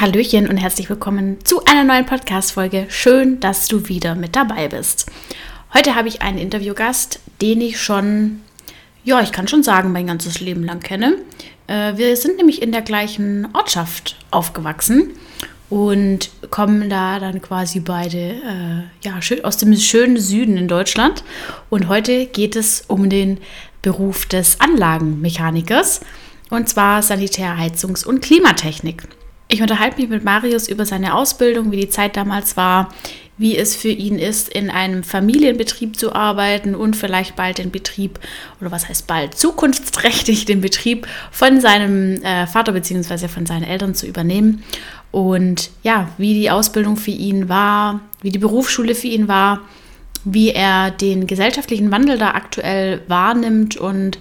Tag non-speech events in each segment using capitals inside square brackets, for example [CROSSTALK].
Hallöchen und herzlich willkommen zu einer neuen Podcast-Folge. Schön, dass du wieder mit dabei bist. Heute habe ich einen Interviewgast, den ich schon, ja, ich kann schon sagen, mein ganzes Leben lang kenne. Äh, wir sind nämlich in der gleichen Ortschaft aufgewachsen und kommen da dann quasi beide äh, ja, aus dem schönen Süden in Deutschland. Und heute geht es um den Beruf des Anlagenmechanikers und zwar Sanitär-, Heizungs- und Klimatechnik. Ich unterhalte mich mit Marius über seine Ausbildung, wie die Zeit damals war, wie es für ihn ist, in einem Familienbetrieb zu arbeiten und vielleicht bald den Betrieb, oder was heißt bald, zukunftsträchtig den Betrieb von seinem äh, Vater bzw. von seinen Eltern zu übernehmen. Und ja, wie die Ausbildung für ihn war, wie die Berufsschule für ihn war, wie er den gesellschaftlichen Wandel da aktuell wahrnimmt und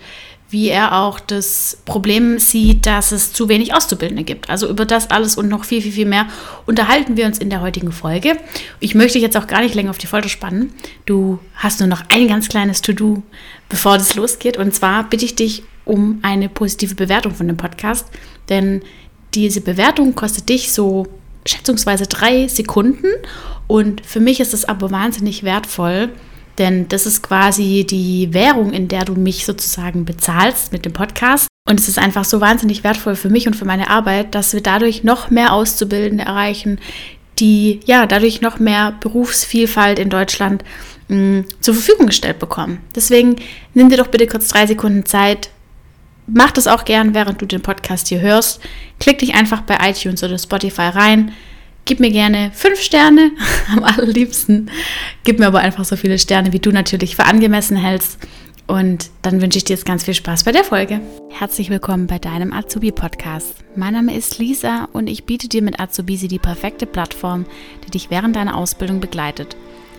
wie er auch das Problem sieht, dass es zu wenig Auszubildende gibt. Also über das alles und noch viel, viel, viel mehr unterhalten wir uns in der heutigen Folge. Ich möchte jetzt auch gar nicht länger auf die Folter spannen. Du hast nur noch ein ganz kleines To-Do, bevor das losgeht. Und zwar bitte ich dich um eine positive Bewertung von dem Podcast, denn diese Bewertung kostet dich so schätzungsweise drei Sekunden und für mich ist es aber wahnsinnig wertvoll, denn das ist quasi die Währung, in der du mich sozusagen bezahlst mit dem Podcast. Und es ist einfach so wahnsinnig wertvoll für mich und für meine Arbeit, dass wir dadurch noch mehr Auszubildende erreichen, die ja dadurch noch mehr Berufsvielfalt in Deutschland mh, mm, zur Verfügung gestellt bekommen. Deswegen nimm dir doch bitte kurz drei Sekunden Zeit. Mach das auch gern, während du den Podcast hier hörst. Klick dich einfach bei iTunes oder Spotify rein Gib mir gerne fünf Sterne, [LAUGHS] am allerliebsten. Gib mir aber einfach so viele Sterne, wie du natürlich für angemessen hältst. Und dann wünsche ich dir jetzt ganz viel Spaß bei der Folge. Herzlich willkommen bei deinem Azubi-Podcast. Mein Name ist Lisa und ich biete dir mit Azubisi die perfekte Plattform, die dich während deiner Ausbildung begleitet.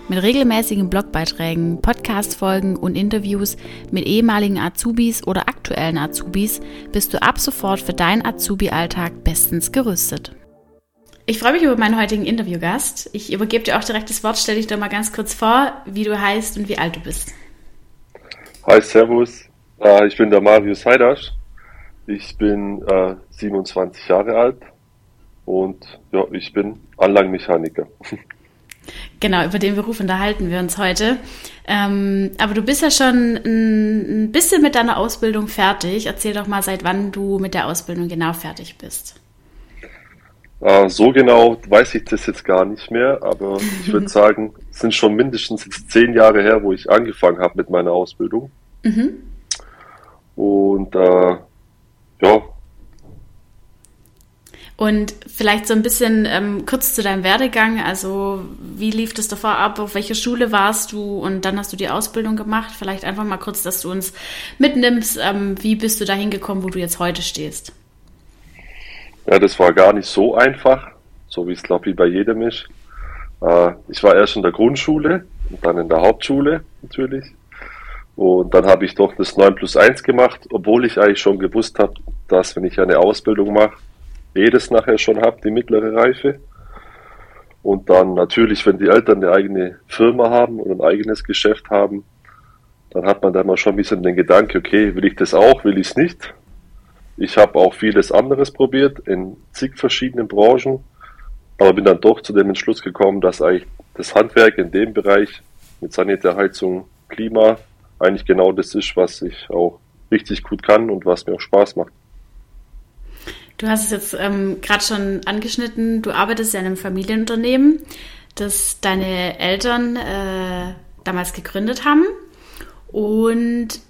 Mit regelmäßigen Blogbeiträgen, Podcast-Folgen und Interviews mit ehemaligen Azubis oder aktuellen Azubis bist du ab sofort für deinen Azubi-Alltag bestens gerüstet. Ich freue mich über meinen heutigen Interviewgast. Ich übergebe dir auch direkt das Wort. Stell dich doch mal ganz kurz vor, wie du heißt und wie alt du bist. Hi, Servus. Äh, ich bin der Marius Heidasch. Ich bin 27 äh, Jahre alt und ja, ich bin Anlagenmechaniker. [LAUGHS] Genau, über den Beruf unterhalten wir uns heute. Ähm, aber du bist ja schon ein bisschen mit deiner Ausbildung fertig. Erzähl doch mal, seit wann du mit der Ausbildung genau fertig bist. Äh, so genau weiß ich das jetzt gar nicht mehr, aber ich würde [LAUGHS] sagen, es sind schon mindestens jetzt zehn Jahre her, wo ich angefangen habe mit meiner Ausbildung. Mhm. Und äh, ja. Und vielleicht so ein bisschen ähm, kurz zu deinem Werdegang. Also wie lief das davor ab? Auf welcher Schule warst du? Und dann hast du die Ausbildung gemacht. Vielleicht einfach mal kurz, dass du uns mitnimmst. Ähm, wie bist du da hingekommen, wo du jetzt heute stehst? Ja, das war gar nicht so einfach, so wie es glaube ich bei jedem ist. Äh, ich war erst in der Grundschule und dann in der Hauptschule natürlich. Und dann habe ich doch das 9 plus 1 gemacht, obwohl ich eigentlich schon gewusst habe, dass wenn ich eine Ausbildung mache, eh das nachher schon habe, die mittlere Reife. Und dann natürlich, wenn die Eltern eine eigene Firma haben und ein eigenes Geschäft haben, dann hat man da mal schon ein bisschen den Gedanke, okay, will ich das auch, will ich es nicht? Ich habe auch vieles anderes probiert in zig verschiedenen Branchen, aber bin dann doch zu dem Entschluss gekommen, dass eigentlich das Handwerk in dem Bereich mit Sanitärheizung, Klima eigentlich genau das ist, was ich auch richtig gut kann und was mir auch Spaß macht. Du hast es jetzt ähm, gerade schon angeschnitten, du arbeitest ja in einem Familienunternehmen, das deine Eltern äh, damals gegründet haben. Und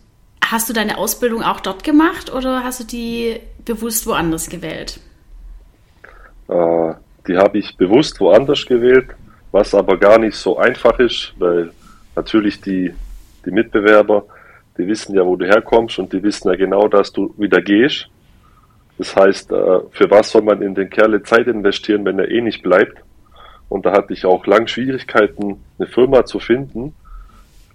Hast du deine Ausbildung auch dort gemacht oder hast du die bewusst woanders gewählt? Äh, die habe ich bewusst woanders gewählt, was aber gar nicht so einfach ist, weil natürlich die, die Mitbewerber, die wissen ja, wo du herkommst und die wissen ja genau, dass du wieder gehst. Das heißt, äh, für was soll man in den Kerle Zeit investieren, wenn er eh nicht bleibt? Und da hatte ich auch lang Schwierigkeiten, eine Firma zu finden,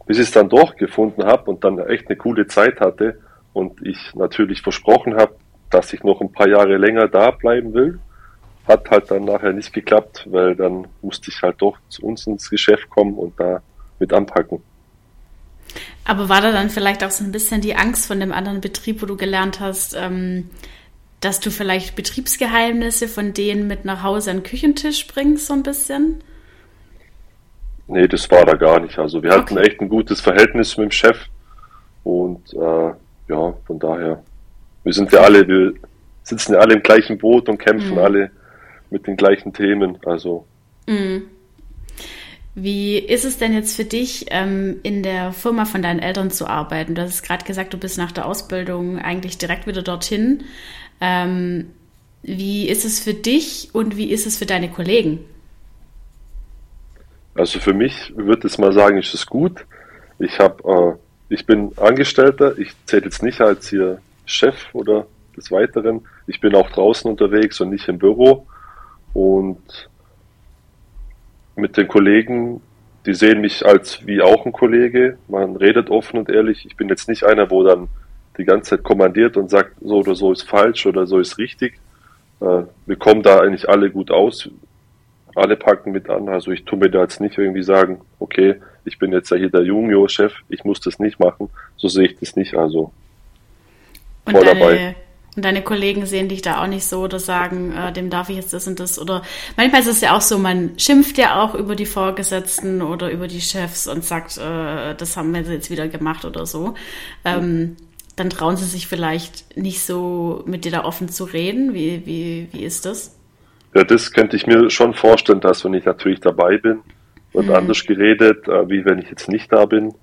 bis ich es dann doch gefunden habe und dann echt eine coole Zeit hatte und ich natürlich versprochen habe, dass ich noch ein paar Jahre länger da bleiben will. Hat halt dann nachher nicht geklappt, weil dann musste ich halt doch zu uns ins Geschäft kommen und da mit anpacken. Aber war da dann vielleicht auch so ein bisschen die Angst von dem anderen Betrieb, wo du gelernt hast, ähm, dass du vielleicht Betriebsgeheimnisse von denen mit nach Hause an den Küchentisch bringst, so ein bisschen? Nee, das war da gar nicht. Also wir hatten okay. echt ein gutes Verhältnis mit dem Chef und äh, ja, von daher, wir sind ja alle, wir sitzen ja alle im gleichen Boot und kämpfen mhm. alle mit den gleichen Themen. Also. Mhm. Wie ist es denn jetzt für dich, ähm, in der Firma von deinen Eltern zu arbeiten? Du hast gerade gesagt, du bist nach der Ausbildung eigentlich direkt wieder dorthin. Ähm, wie ist es für dich und wie ist es für deine Kollegen? Also für mich würde ich mal sagen, ist es gut. Ich habe, äh, ich bin Angestellter. Ich zähle jetzt nicht als hier Chef oder des Weiteren. Ich bin auch draußen unterwegs und nicht im Büro. Und mit den Kollegen, die sehen mich als wie auch ein Kollege. Man redet offen und ehrlich. Ich bin jetzt nicht einer, wo dann die ganze Zeit kommandiert und sagt, so oder so ist falsch oder so ist richtig. Äh, wir kommen da eigentlich alle gut aus. Alle packen mit an. Also ich tue mir da jetzt nicht irgendwie sagen, okay, ich bin jetzt ja hier der Junior-Chef, ich muss das nicht machen. So sehe ich das nicht. Also voll und deine, dabei. Und deine Kollegen sehen dich da auch nicht so oder sagen, äh, dem darf ich jetzt das und das. Oder manchmal ist es ja auch so, man schimpft ja auch über die Vorgesetzten oder über die Chefs und sagt, äh, das haben wir jetzt wieder gemacht oder so. Ähm, dann trauen sie sich vielleicht nicht so mit dir da offen zu reden. Wie, wie, wie ist das? Ja, das könnte ich mir schon vorstellen, dass wenn ich natürlich dabei bin, wird mhm. anders geredet, äh, wie wenn ich jetzt nicht da bin.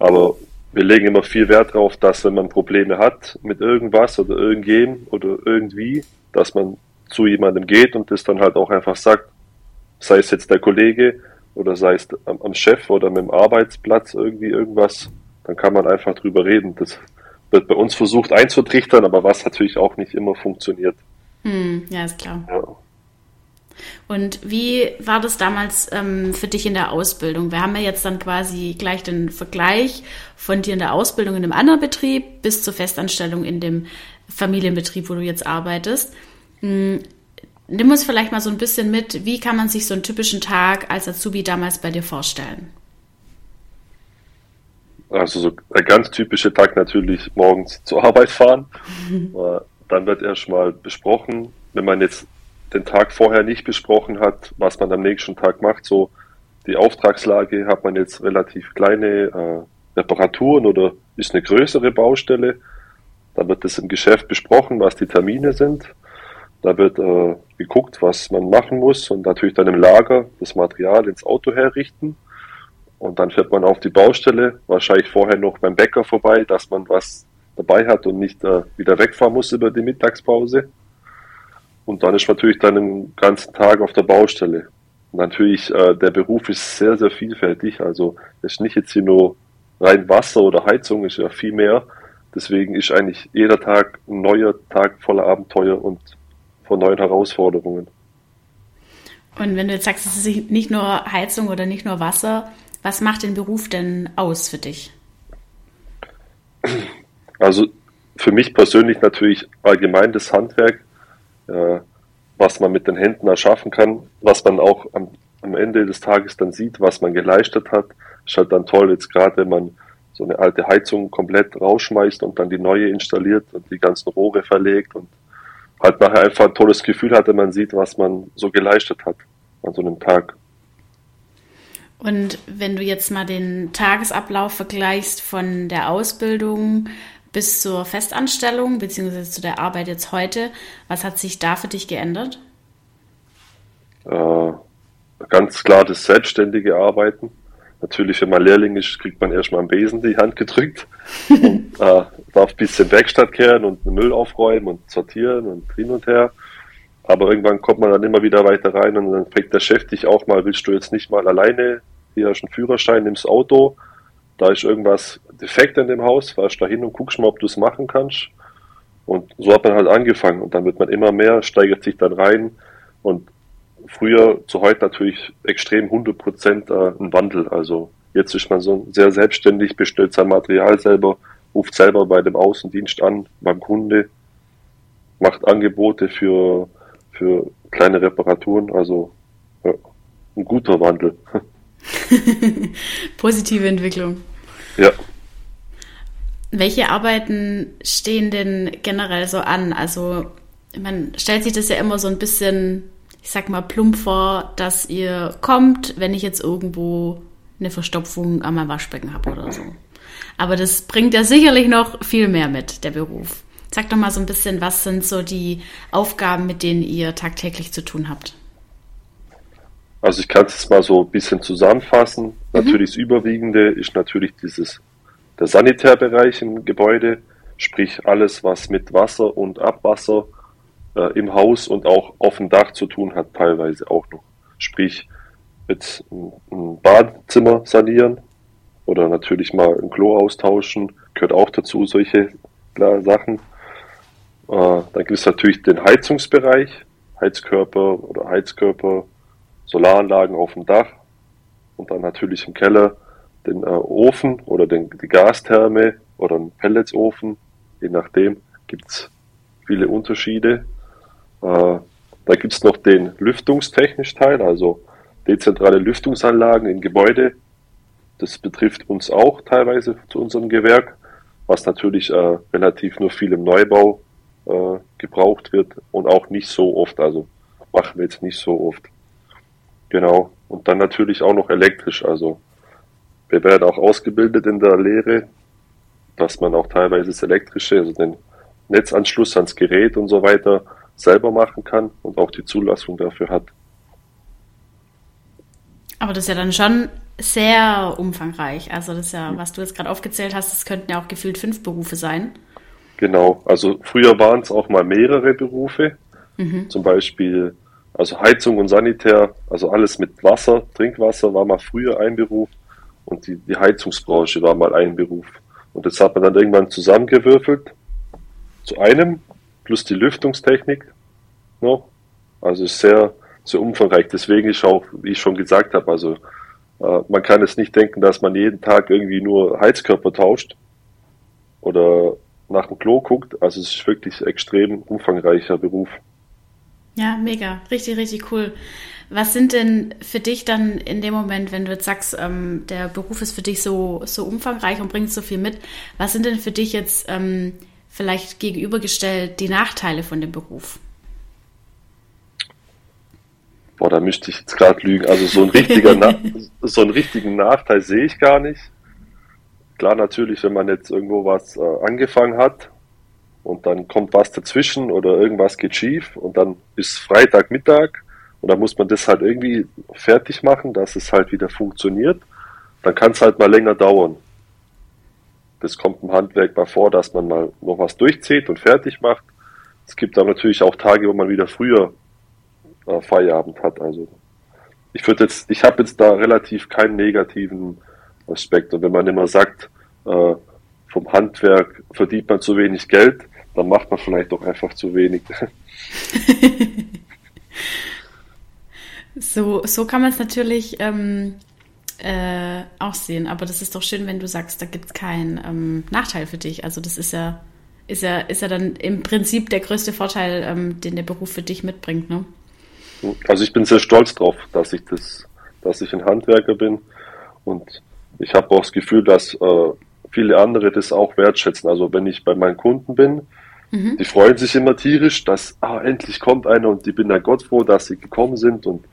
Aber wir legen immer viel Wert darauf, dass wenn man Probleme hat mit irgendwas oder irgendjem oder irgendwie, dass man zu jemandem geht und das dann halt auch einfach sagt, sei es jetzt der Kollege oder sei es am, am Chef oder mit dem Arbeitsplatz irgendwie irgendwas, dann kann man einfach drüber reden. Das wird bei uns versucht einzutrichtern, aber was natürlich auch nicht immer funktioniert. Hm, ja, ist klar. Ja. Und wie war das damals ähm, für dich in der Ausbildung? Wir haben ja jetzt dann quasi gleich den Vergleich von dir in der Ausbildung in einem anderen Betrieb bis zur Festanstellung in dem Familienbetrieb, wo du jetzt arbeitest. Hm, nimm uns vielleicht mal so ein bisschen mit, wie kann man sich so einen typischen Tag als Azubi damals bei dir vorstellen? Also so ein ganz typischer Tag natürlich morgens zur Arbeit fahren. [LAUGHS] Dann wird erstmal besprochen, wenn man jetzt den Tag vorher nicht besprochen hat, was man am nächsten Tag macht. So die Auftragslage hat man jetzt relativ kleine äh, Reparaturen oder ist eine größere Baustelle. Dann wird das im Geschäft besprochen, was die Termine sind. Da wird äh, geguckt, was man machen muss und natürlich dann im Lager das Material ins Auto herrichten. Und dann fährt man auf die Baustelle, wahrscheinlich vorher noch beim Bäcker vorbei, dass man was dabei hat und nicht äh, wieder wegfahren muss über die Mittagspause. Und dann ist natürlich dann den ganzen Tag auf der Baustelle. Und natürlich, äh, der Beruf ist sehr, sehr vielfältig. Also es ist nicht jetzt hier nur rein Wasser oder Heizung, ist ja viel mehr. Deswegen ist eigentlich jeder Tag ein neuer Tag voller Abenteuer und von neuen Herausforderungen. Und wenn du jetzt sagst, es ist nicht nur Heizung oder nicht nur Wasser, was macht den Beruf denn aus für dich? Also für mich persönlich natürlich allgemein das Handwerk äh, was man mit den Händen erschaffen kann, was man auch am, am Ende des Tages dann sieht, was man geleistet hat. Ist halt dann toll, jetzt gerade wenn man so eine alte Heizung komplett rausschmeißt und dann die neue installiert und die ganzen Rohre verlegt und halt nachher einfach ein tolles Gefühl hat, wenn man sieht, was man so geleistet hat an so einem Tag. Und wenn du jetzt mal den Tagesablauf vergleichst von der Ausbildung bis zur Festanstellung beziehungsweise zu der Arbeit jetzt heute. Was hat sich da für dich geändert? Äh, ganz klar das selbstständige Arbeiten. Natürlich, wenn man Lehrling ist, kriegt man erstmal am Besen die Hand gedrückt [LAUGHS] und äh, darf ein bisschen Werkstatt kehren und Müll aufräumen und sortieren und hin und her. Aber irgendwann kommt man dann immer wieder weiter rein und dann fragt der Chef dich auch mal, willst du jetzt nicht mal alleine, hier hast du einen Führerschein, nimmst Auto, da ist irgendwas defekt in dem Haus, fahrst da hin und guckst mal, ob du es machen kannst. Und so hat man halt angefangen und dann wird man immer mehr, steigert sich dann rein und früher zu heute natürlich extrem 100 Prozent äh, ein Wandel. Also jetzt ist man so sehr selbstständig, bestellt sein Material selber, ruft selber bei dem Außendienst an, beim Kunde, macht Angebote für, für kleine Reparaturen. Also ja, ein guter Wandel. [LAUGHS] [LAUGHS] Positive Entwicklung. Ja. Welche Arbeiten stehen denn generell so an? Also man stellt sich das ja immer so ein bisschen, ich sag mal, plump vor, dass ihr kommt, wenn ich jetzt irgendwo eine Verstopfung an meinem Waschbecken habe oder so. Aber das bringt ja sicherlich noch viel mehr mit, der Beruf. Sag doch mal so ein bisschen, was sind so die Aufgaben, mit denen ihr tagtäglich zu tun habt? Also ich kann es mal so ein bisschen zusammenfassen. Mhm. Natürlich das Überwiegende ist natürlich dieses der Sanitärbereich im Gebäude, sprich alles, was mit Wasser und Abwasser äh, im Haus und auch auf dem Dach zu tun hat, teilweise auch noch. Sprich, mit ein Badezimmer sanieren oder natürlich mal ein Klo austauschen, gehört auch dazu, solche Sachen. Äh, dann gibt es natürlich den Heizungsbereich, Heizkörper oder Heizkörper, Solaranlagen auf dem Dach und dann natürlich im Keller den äh, Ofen oder den, die Gastherme oder einen Pelletsofen, je nachdem, gibt es viele Unterschiede. Äh, da gibt es noch den lüftungstechnischen Teil, also dezentrale Lüftungsanlagen in Gebäude. Das betrifft uns auch teilweise zu unserem Gewerk, was natürlich äh, relativ nur viel im Neubau äh, gebraucht wird und auch nicht so oft, also machen wir jetzt nicht so oft. Genau. Und dann natürlich auch noch elektrisch, also wir werden auch ausgebildet in der Lehre, dass man auch teilweise das Elektrische, also den Netzanschluss ans Gerät und so weiter selber machen kann und auch die Zulassung dafür hat. Aber das ist ja dann schon sehr umfangreich. Also das ist ja, was du jetzt gerade aufgezählt hast, das könnten ja auch gefühlt fünf Berufe sein. Genau, also früher waren es auch mal mehrere Berufe. Mhm. Zum Beispiel, also Heizung und Sanitär, also alles mit Wasser, Trinkwasser war mal früher ein Beruf und die, die Heizungsbranche war mal ein Beruf. Und das hat man dann irgendwann zusammengewürfelt zu einem, plus die Lüftungstechnik noch. Also sehr, sehr umfangreich. Deswegen ist auch, wie ich schon gesagt habe, also äh, man kann es nicht denken, dass man jeden Tag irgendwie nur Heizkörper tauscht oder nach dem Klo guckt. Also es ist wirklich extrem umfangreicher Beruf. Ja, mega. Richtig, richtig cool. Was sind denn für dich dann in dem Moment, wenn du jetzt sagst, ähm, der Beruf ist für dich so, so umfangreich und bringt so viel mit, was sind denn für dich jetzt ähm, vielleicht gegenübergestellt die Nachteile von dem Beruf? Boah, da müsste ich jetzt gerade lügen. Also so, ein richtiger [LAUGHS] so einen richtigen Nachteil sehe ich gar nicht. Klar, natürlich, wenn man jetzt irgendwo was äh, angefangen hat und dann kommt was dazwischen oder irgendwas geht schief und dann ist Freitagmittag und dann muss man das halt irgendwie fertig machen, dass es halt wieder funktioniert. Dann kann es halt mal länger dauern. Das kommt im Handwerk mal vor, dass man mal noch was durchzieht und fertig macht. Es gibt aber natürlich auch Tage, wo man wieder früher äh, Feierabend hat. Also ich würde jetzt, ich habe jetzt da relativ keinen negativen Aspekt. Und wenn man immer sagt, äh, vom Handwerk verdient man zu wenig Geld, dann macht man vielleicht doch einfach zu wenig. [LAUGHS] So, so kann man es natürlich ähm, äh, auch sehen. Aber das ist doch schön, wenn du sagst, da gibt es keinen ähm, Nachteil für dich. Also das ist ja, ist ja, ist ja dann im Prinzip der größte Vorteil, ähm, den der Beruf für dich mitbringt, ne? Also ich bin sehr stolz drauf, dass ich das, dass ich ein Handwerker bin und ich habe auch das Gefühl, dass äh, viele andere das auch wertschätzen. Also wenn ich bei meinen Kunden bin, mhm. die freuen sich immer tierisch, dass ah, endlich kommt einer und ich bin dann Gott froh, dass sie gekommen sind und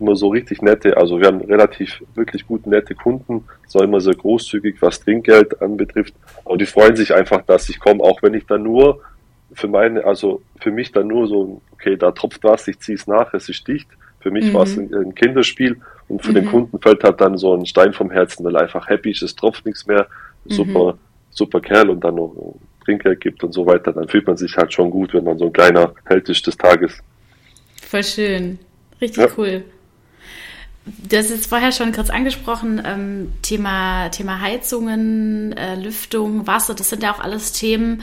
immer so richtig nette, also wir haben relativ wirklich gut nette Kunden, so immer sehr großzügig, was Trinkgeld anbetrifft. Aber die freuen sich einfach, dass ich komme, auch wenn ich dann nur für meine, also für mich dann nur so, okay, da tropft was, ich ziehe es nach, es ist dicht. Für mich mhm. war es ein, ein, Kinderspiel und für mhm. den Kunden fällt halt dann so ein Stein vom Herzen, weil einfach happy ist, es tropft nichts mehr, super, mhm. super Kerl und dann noch Trinkgeld gibt und so weiter, dann fühlt man sich halt schon gut, wenn man so ein kleiner Held ist des Tages. Voll schön. Richtig ja. cool. Hast jetzt vorher schon kurz angesprochen, ähm, Thema, Thema Heizungen, äh, Lüftung, Wasser, das sind ja auch alles Themen,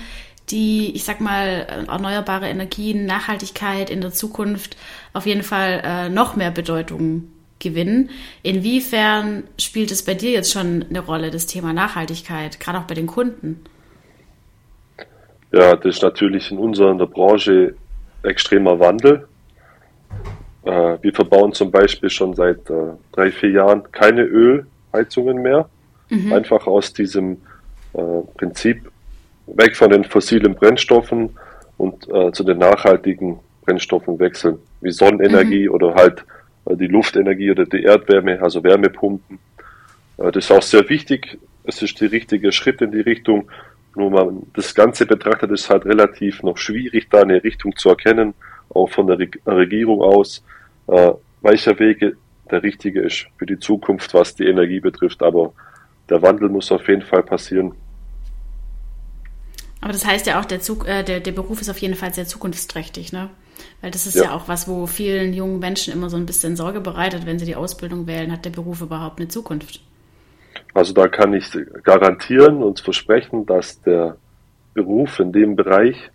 die, ich sag mal, erneuerbare Energien, Nachhaltigkeit in der Zukunft auf jeden Fall äh, noch mehr Bedeutung gewinnen. Inwiefern spielt es bei dir jetzt schon eine Rolle, das Thema Nachhaltigkeit, gerade auch bei den Kunden? Ja, das ist natürlich in unserer in der Branche extremer Wandel. Äh, wir verbauen zum Beispiel schon seit äh, drei, vier Jahren keine Ölheizungen mehr. Mhm. Einfach aus diesem äh, Prinzip, weg von den fossilen Brennstoffen und äh, zu den nachhaltigen Brennstoffen wechseln, wie Sonnenenergie mhm. oder halt äh, die Luftenergie oder die Erdwärme, also Wärmepumpen. Äh, das ist auch sehr wichtig. Es ist der richtige Schritt in die Richtung. Nur man das Ganze betrachtet, ist halt relativ noch schwierig, da eine Richtung zu erkennen, auch von der Regierung aus, äh, welcher Wege der richtige ist für die Zukunft, was die Energie betrifft. Aber der Wandel muss auf jeden Fall passieren. Aber das heißt ja auch, der, Zug, äh, der, der Beruf ist auf jeden Fall sehr zukunftsträchtig, ne? Weil das ist ja. ja. auch was, wo vielen jungen Menschen immer so ein bisschen Sorge bereitet, wenn sie die Ausbildung wählen, hat der Beruf überhaupt eine Zukunft? Also da kann ich garantieren und versprechen, dass der Beruf in dem Bereich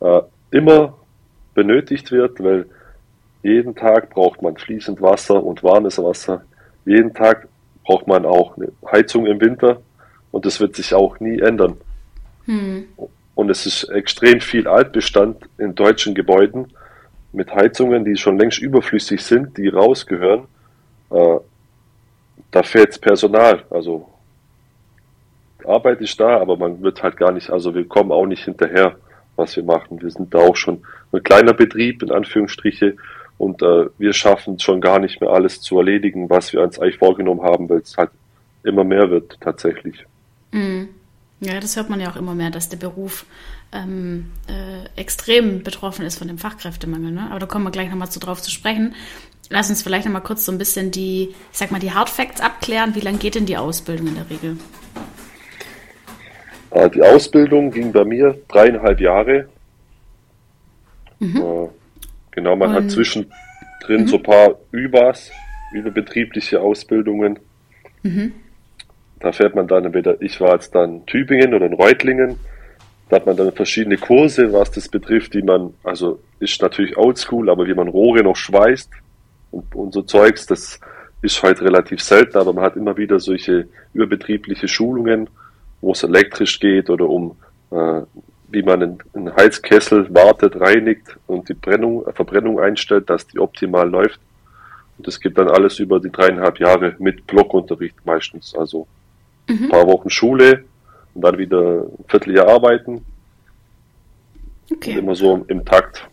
äh, immer benötigt wird, weil jeden Tag braucht man fließend Wasser und warmes Wasser. Jeden Tag braucht man auch eine Heizung im Winter und das wird sich auch nie ändern. Hm. Und es ist extrem viel Altbestand in deutschen Gebäuden mit Heizungen, die schon längst überflüssig sind, die rausgehören. Äh, da fehlt Personal. Also Arbeit ist da, aber man wird halt gar nicht, also wir kommen auch nicht hinterher, was wir machen. Wir sind da auch schon ein kleiner Betrieb, in Anführungsstriche, und äh, wir schaffen schon gar nicht mehr alles zu erledigen, was wir uns eigentlich vorgenommen haben, weil es halt immer mehr wird tatsächlich. Mhm. Ja, das hört man ja auch immer mehr, dass der Beruf ähm, äh, extrem betroffen ist von dem Fachkräftemangel. Ne? Aber da kommen wir gleich nochmal zu drauf zu sprechen. Lass uns vielleicht nochmal kurz so ein bisschen die, ich sag mal, die Hardfacts abklären. Wie lange geht denn die Ausbildung in der Regel? Äh, die Ausbildung ging bei mir dreieinhalb Jahre. Mhm. Äh, genau, man Und, hat zwischendrin mhm. so ein paar Übers, überbetriebliche Ausbildungen. Mhm. Da fährt man dann entweder, ich war jetzt dann Tübingen oder in Reutlingen, da hat man dann verschiedene Kurse, was das betrifft, die man, also ist natürlich oldschool, aber wie man Rohre noch schweißt und, und so Zeugs, das ist halt relativ selten, aber man hat immer wieder solche überbetriebliche Schulungen, wo es elektrisch geht oder um, äh, wie man einen, einen Heizkessel wartet, reinigt und die Brennung, Verbrennung einstellt, dass die optimal läuft. Und das geht dann alles über die dreieinhalb Jahre mit Blockunterricht meistens. Also mhm. ein paar Wochen Schule und dann wieder ein Vierteljahr arbeiten. Okay. Und immer so im Takt.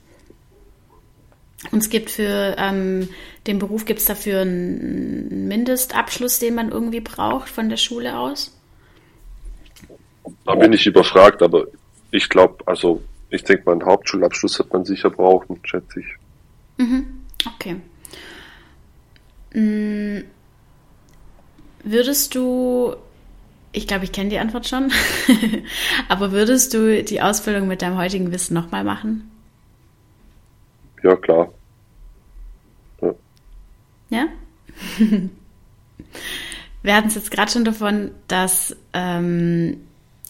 Und es gibt für ähm, den Beruf, gibt es dafür einen Mindestabschluss, den man irgendwie braucht von der Schule aus? Da bin ich überfragt, aber ich glaube, also ich denke mal, einen Hauptschulabschluss hat man sicher brauchen, schätze ich. Mhm. Okay. Hm. Würdest du ich glaube, ich kenne die Antwort schon. [LAUGHS] Aber würdest du die Ausbildung mit deinem heutigen Wissen nochmal machen? Ja, klar. Ja? [LAUGHS] Wir hatten es jetzt gerade schon davon, dass ähm,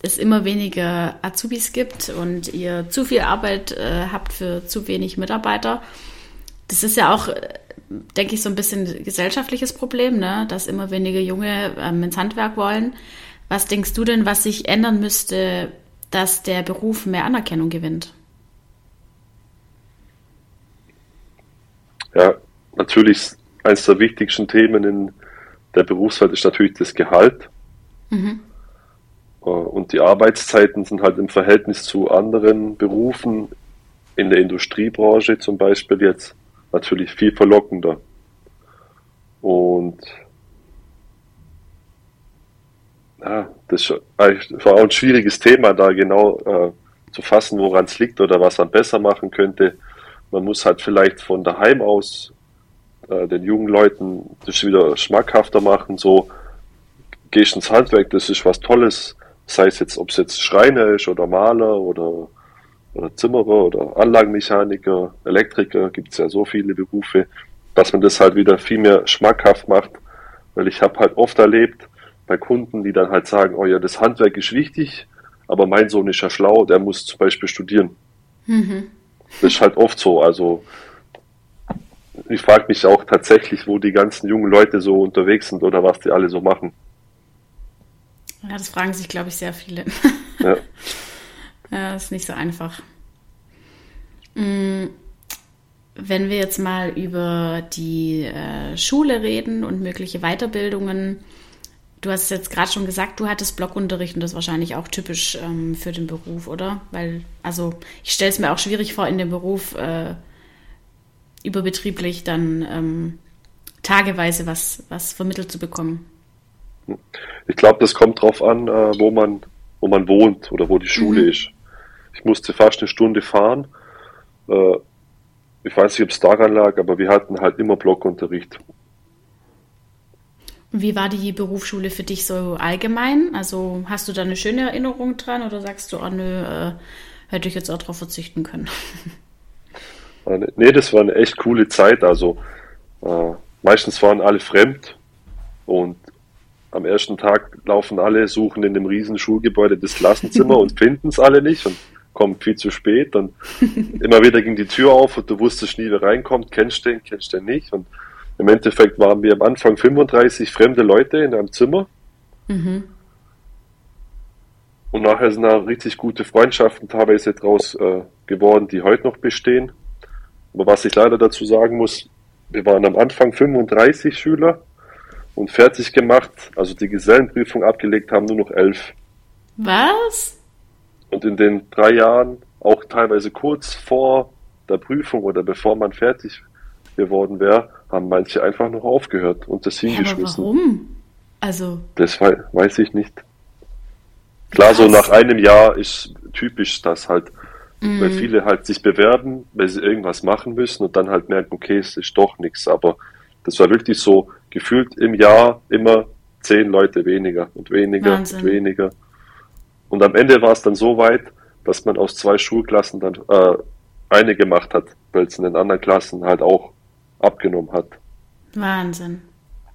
es immer weniger Azubis gibt und ihr zu viel Arbeit äh, habt für zu wenig Mitarbeiter. Das ist ja auch, äh, denke ich, so ein bisschen gesellschaftliches Problem, ne? dass immer weniger Junge ähm, ins Handwerk wollen. Was denkst du denn, was sich ändern müsste, dass der Beruf mehr Anerkennung gewinnt? Ja, natürlich eines der wichtigsten Themen in der Berufswelt ist natürlich das Gehalt. Mhm. Äh, und die Arbeitszeiten sind halt im Verhältnis zu anderen Berufen in der Industriebranche zum Beispiel jetzt natürlich viel verlockender. Und ja, das war auch ein schwieriges Thema, da genau äh, zu fassen, woran es liegt oder was man besser machen könnte. Man muss halt vielleicht von daheim aus äh, den jungen Leuten das wieder schmackhafter machen, so gehst ins Handwerk, das ist was Tolles, sei es jetzt, ob es jetzt Schreiner ist oder Maler oder, oder Zimmerer oder Anlagenmechaniker, Elektriker, gibt es ja so viele Berufe, dass man das halt wieder viel mehr schmackhaft macht, weil ich habe halt oft erlebt, bei Kunden, die dann halt sagen, oh ja, das Handwerk ist wichtig, aber mein Sohn ist ja schlau, der muss zum Beispiel studieren. Mhm. Das ist halt oft so. Also ich frage mich auch tatsächlich, wo die ganzen jungen Leute so unterwegs sind oder was die alle so machen. Ja, das fragen sich, glaube ich, sehr viele. Ja. [LAUGHS] ja, ist nicht so einfach. Mm, wenn wir jetzt mal über die äh, Schule reden und mögliche Weiterbildungen, du hast jetzt gerade schon gesagt, du hattest Blockunterricht und das ist wahrscheinlich auch typisch ähm, für den Beruf, oder? Weil, also ich stelle es mir auch schwierig vor, in dem Beruf äh, überbetrieblich dann ähm, tageweise was, was vermittelt zu bekommen. Ich glaube, das kommt drauf an, äh, wo man, wo man wohnt oder wo die Schule mhm. ist. Ich musste fast eine Stunde fahren. Äh, ich weiß nicht, ob es daran lag, aber wir hatten halt immer Blockunterricht. Wie war die Berufsschule für dich so allgemein? Also hast du da eine schöne Erinnerung dran oder sagst du, oh nö, äh, hätte ich jetzt auch darauf verzichten können? [LAUGHS] Nee, das war eine echt coole Zeit. Also äh, meistens waren alle fremd und am ersten Tag laufen alle, suchen in dem riesen Schulgebäude das Klassenzimmer [LAUGHS] und finden es alle nicht und kommen viel zu spät. Dann [LAUGHS] immer wieder ging die Tür auf und du wusstest nie, wer reinkommt. Kennst du den, kennst du den nicht? Und im Endeffekt waren wir am Anfang 35 fremde Leute in einem Zimmer. Mhm. Und nachher sind da richtig gute Freundschaften teilweise draus äh, geworden, die heute noch bestehen. Aber was ich leider dazu sagen muss, wir waren am Anfang 35 Schüler und fertig gemacht, also die Gesellenprüfung abgelegt haben nur noch elf. Was? Und in den drei Jahren, auch teilweise kurz vor der Prüfung oder bevor man fertig geworden wäre, haben manche einfach noch aufgehört und das hingeschmissen. Ja, warum? Also. Das weiß ich nicht. Klar, so nach einem Jahr ist typisch das halt, mhm. weil viele halt sich bewerben, weil sie irgendwas machen müssen und dann halt merken, okay, es ist doch nichts. Aber das war wirklich so gefühlt im Jahr immer zehn Leute weniger und weniger Wahnsinn. und weniger. Und am Ende war es dann so weit, dass man aus zwei Schulklassen dann äh, eine gemacht hat, weil es in den anderen Klassen halt auch abgenommen hat. Wahnsinn.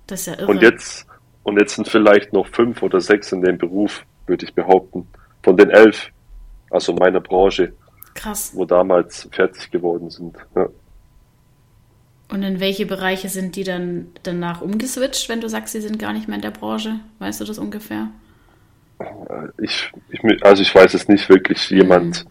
Das ist ja irre. Und jetzt, und jetzt sind vielleicht noch fünf oder sechs in dem Beruf, würde ich behaupten. Von den elf, also meiner Branche. Krass. Wo damals fertig geworden sind. Ja. Und in welche Bereiche sind die dann danach umgeswitcht, wenn du sagst, sie sind gar nicht mehr in der Branche? Weißt du das ungefähr? Ich, ich also ich weiß es nicht wirklich jemand, mhm.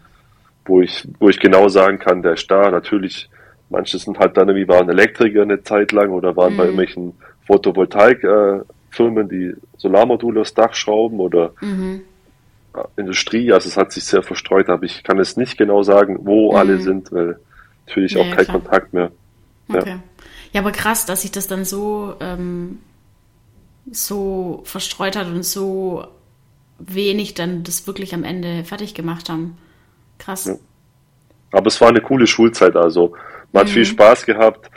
wo ich, wo ich genau sagen kann, der ist da. Natürlich Manche sind halt dann irgendwie waren Elektriker eine Zeit lang oder waren mhm. bei irgendwelchen Photovoltaik-Firmen, die Solarmodule aufs Dach schrauben oder mhm. Industrie. Also es hat sich sehr verstreut, aber ich kann es nicht genau sagen, wo mhm. alle sind, weil natürlich ja, auch kein klar. Kontakt mehr. Okay. Ja. ja. aber krass, dass sich das dann so, ähm, so verstreut hat und so wenig dann das wirklich am Ende fertig gemacht haben. Krass. Ja. Aber es war eine coole Schulzeit, also man hat mhm. viel Spaß gehabt.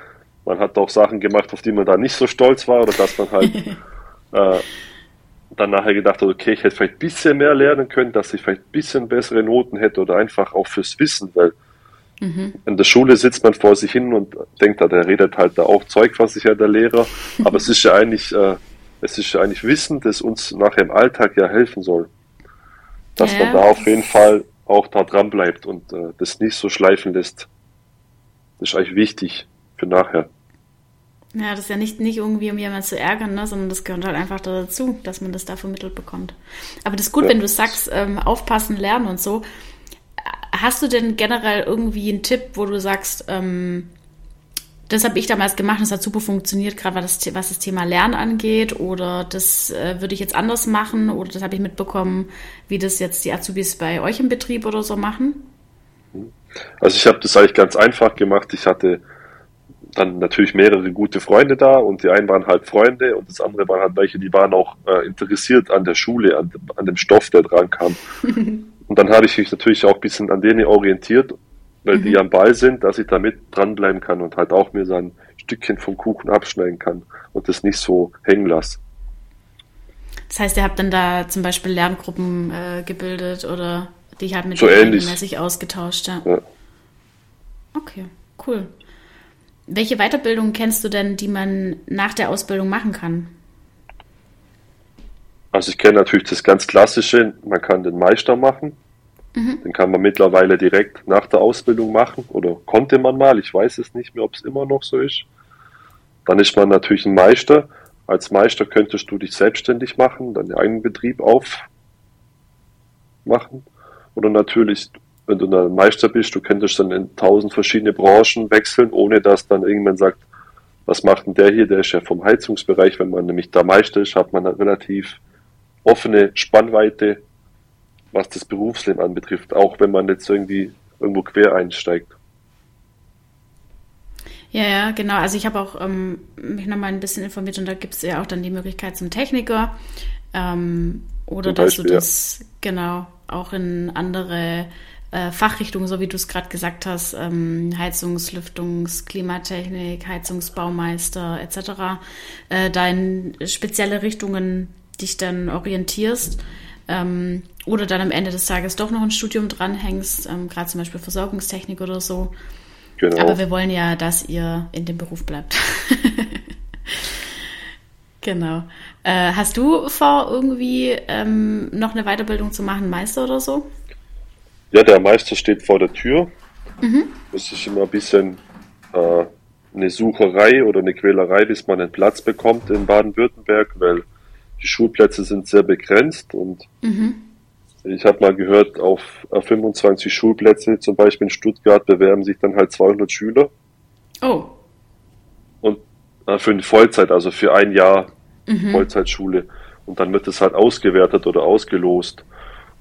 Man hat auch Sachen gemacht, auf die man da nicht so stolz war oder dass man halt äh, [LAUGHS] dann nachher gedacht hat, okay, ich hätte vielleicht ein bisschen mehr lernen können, dass ich vielleicht ein bisschen bessere Noten hätte oder einfach auch fürs Wissen, weil mhm. in der Schule sitzt man vor sich hin und denkt, da, der redet halt da auch Zeug, was sich ja der Lehrer, [LAUGHS] aber es ist ja eigentlich, äh, es ist ja eigentlich Wissen, das uns nachher im Alltag ja helfen soll. Dass ja, man da auf jeden Fall auch da dran bleibt und äh, das nicht so schleifen lässt. Das ist eigentlich wichtig für nachher. Ja, das ist ja nicht, nicht irgendwie, um jemanden zu ärgern, ne, sondern das gehört halt einfach dazu, dass man das da vermittelt bekommt. Aber das ist gut, ja. wenn du sagst, ähm, aufpassen, lernen und so. Hast du denn generell irgendwie einen Tipp, wo du sagst, ähm, das habe ich damals gemacht, das hat super funktioniert, gerade was das, was das Thema Lernen angeht, oder das äh, würde ich jetzt anders machen, oder das habe ich mitbekommen, wie das jetzt die Azubis bei euch im Betrieb oder so machen? Also ich habe das eigentlich ganz einfach gemacht. Ich hatte dann natürlich mehrere gute Freunde da und die einen waren halt Freunde und das andere waren halt welche, die waren auch äh, interessiert an der Schule, an, an, dem Stoff, der dran kam. [LAUGHS] und dann habe ich mich natürlich auch ein bisschen an denen orientiert, weil mhm. die am Ball sind, dass ich da mit dranbleiben kann und halt auch mir so ein Stückchen vom Kuchen abschneiden kann und das nicht so hängen lasse. Das heißt, ihr habt dann da zum Beispiel Lerngruppen äh, gebildet oder dich halt mit so regelmäßig ausgetauscht, ja. ja. Okay, cool. Welche Weiterbildung kennst du denn, die man nach der Ausbildung machen kann? Also ich kenne natürlich das ganz klassische, man kann den Meister machen. Mhm. Den kann man mittlerweile direkt nach der Ausbildung machen oder konnte man mal, ich weiß es nicht mehr, ob es immer noch so ist. Dann ist man natürlich ein Meister. Als Meister könntest du dich selbstständig machen, deinen eigenen Betrieb aufmachen. Oder natürlich, wenn du ein Meister bist, du könntest dann in tausend verschiedene Branchen wechseln, ohne dass dann irgendwann sagt, was macht denn der hier? Der ist ja vom Heizungsbereich. Wenn man nämlich da Meister ist, hat man eine relativ offene Spannweite, was das Berufsleben anbetrifft, auch wenn man jetzt irgendwie irgendwo quer einsteigt. Ja, ja, genau. Also ich habe auch ähm, mich nochmal ein bisschen informiert und da gibt es ja auch dann die Möglichkeit zum Techniker ähm, oder dass du das ja. genau auch in andere äh, Fachrichtungen, so wie du es gerade gesagt hast, ähm, Heizungs-, Lüftungs-, Klimatechnik, Heizungsbaumeister etc., äh, da in spezielle Richtungen dich dann orientierst ähm, oder dann am Ende des Tages doch noch ein Studium dranhängst, ähm, gerade zum Beispiel Versorgungstechnik oder so. Genau. Aber wir wollen ja, dass ihr in dem Beruf bleibt. [LAUGHS] genau. Äh, hast du vor, irgendwie ähm, noch eine Weiterbildung zu machen, Meister oder so? Ja, der Meister steht vor der Tür. Mhm. Das ist immer ein bisschen äh, eine Sucherei oder eine Quälerei, bis man einen Platz bekommt in Baden-Württemberg, weil die Schulplätze sind sehr begrenzt und mhm. Ich habe mal gehört, auf 25 Schulplätze, zum Beispiel in Stuttgart, bewerben sich dann halt 200 Schüler. Oh. Und äh, für eine Vollzeit, also für ein Jahr mhm. Vollzeitschule. Und dann wird es halt ausgewertet oder ausgelost.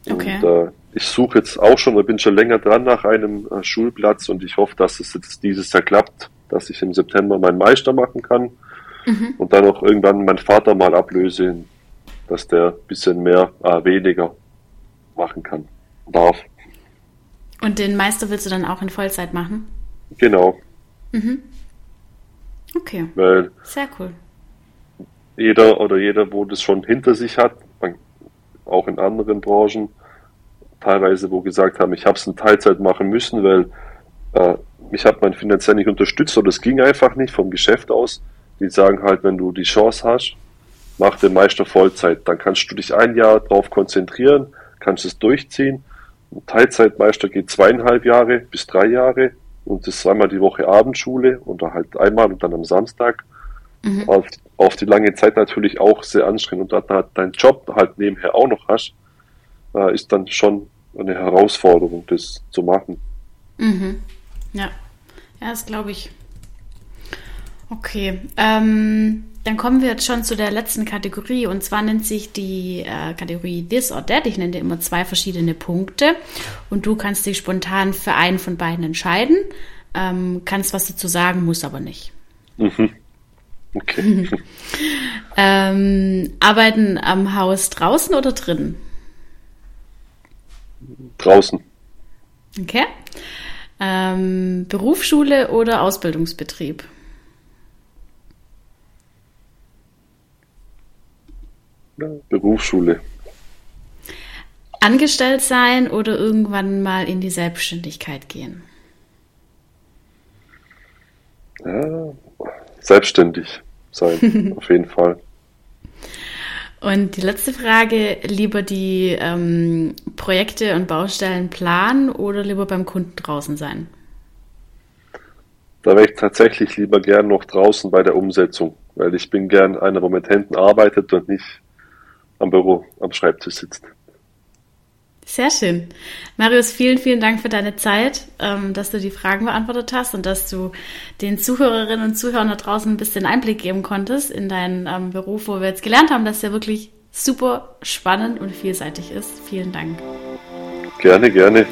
Okay. Und äh, ich suche jetzt auch schon, ich bin schon länger dran nach einem äh, Schulplatz und ich hoffe, dass es jetzt dieses Jahr klappt, dass ich im September meinen Meister machen kann mhm. und dann auch irgendwann meinen Vater mal ablöse, dass der ein bisschen mehr, äh, weniger machen kann, darf. Und den Meister willst du dann auch in Vollzeit machen? Genau. Mhm. Okay. Weil Sehr cool. Jeder oder jeder, wo das schon hinter sich hat, auch in anderen Branchen, teilweise, wo gesagt haben, ich habe es in Teilzeit machen müssen, weil äh, mich hat man finanziell nicht unterstützt oder es ging einfach nicht vom Geschäft aus. Die sagen halt, wenn du die Chance hast, mach den Meister Vollzeit. Dann kannst du dich ein Jahr darauf konzentrieren, kannst es durchziehen. Ein Teilzeitmeister geht zweieinhalb Jahre bis drei Jahre und das ist einmal die Woche Abendschule oder halt einmal und dann am Samstag. Mhm. Auf, auf, die lange Zeit natürlich auch sehr anstrengend und dann dein Job halt nebenher auch noch hast, äh, ist dann schon eine Herausforderung, das zu machen. Mhm. Ja, ja, das glaube ich. Okay. Ähm, dann kommen wir jetzt schon zu der letzten Kategorie und zwar nennt sich die äh, Kategorie This or That. Ich nenne dir immer zwei verschiedene Punkte und du kannst dich spontan für einen von beiden entscheiden. Ähm, kannst was dazu sagen, muss aber nicht. Mhm. Okay. [LAUGHS] ähm, arbeiten am Haus draußen oder drinnen? Draußen. Okay. Ähm, Berufsschule oder Ausbildungsbetrieb? Berufsschule. Angestellt sein oder irgendwann mal in die Selbstständigkeit gehen? Ja, selbstständig sein, [LAUGHS] auf jeden Fall. Und die letzte Frage, lieber die ähm, Projekte und Baustellen planen oder lieber beim Kunden draußen sein? Da wäre ich tatsächlich lieber gern noch draußen bei der Umsetzung, weil ich bin gern einer, der mit Händen arbeitet und nicht am Büro, am Schreibtisch sitzt. Sehr schön. Marius, vielen, vielen Dank für deine Zeit, ähm, dass du die Fragen beantwortet hast und dass du den Zuhörerinnen und Zuhörern da draußen ein bisschen Einblick geben konntest in deinen ähm, Beruf, wo wir jetzt gelernt haben, dass der wirklich super spannend und vielseitig ist. Vielen Dank. Gerne, gerne.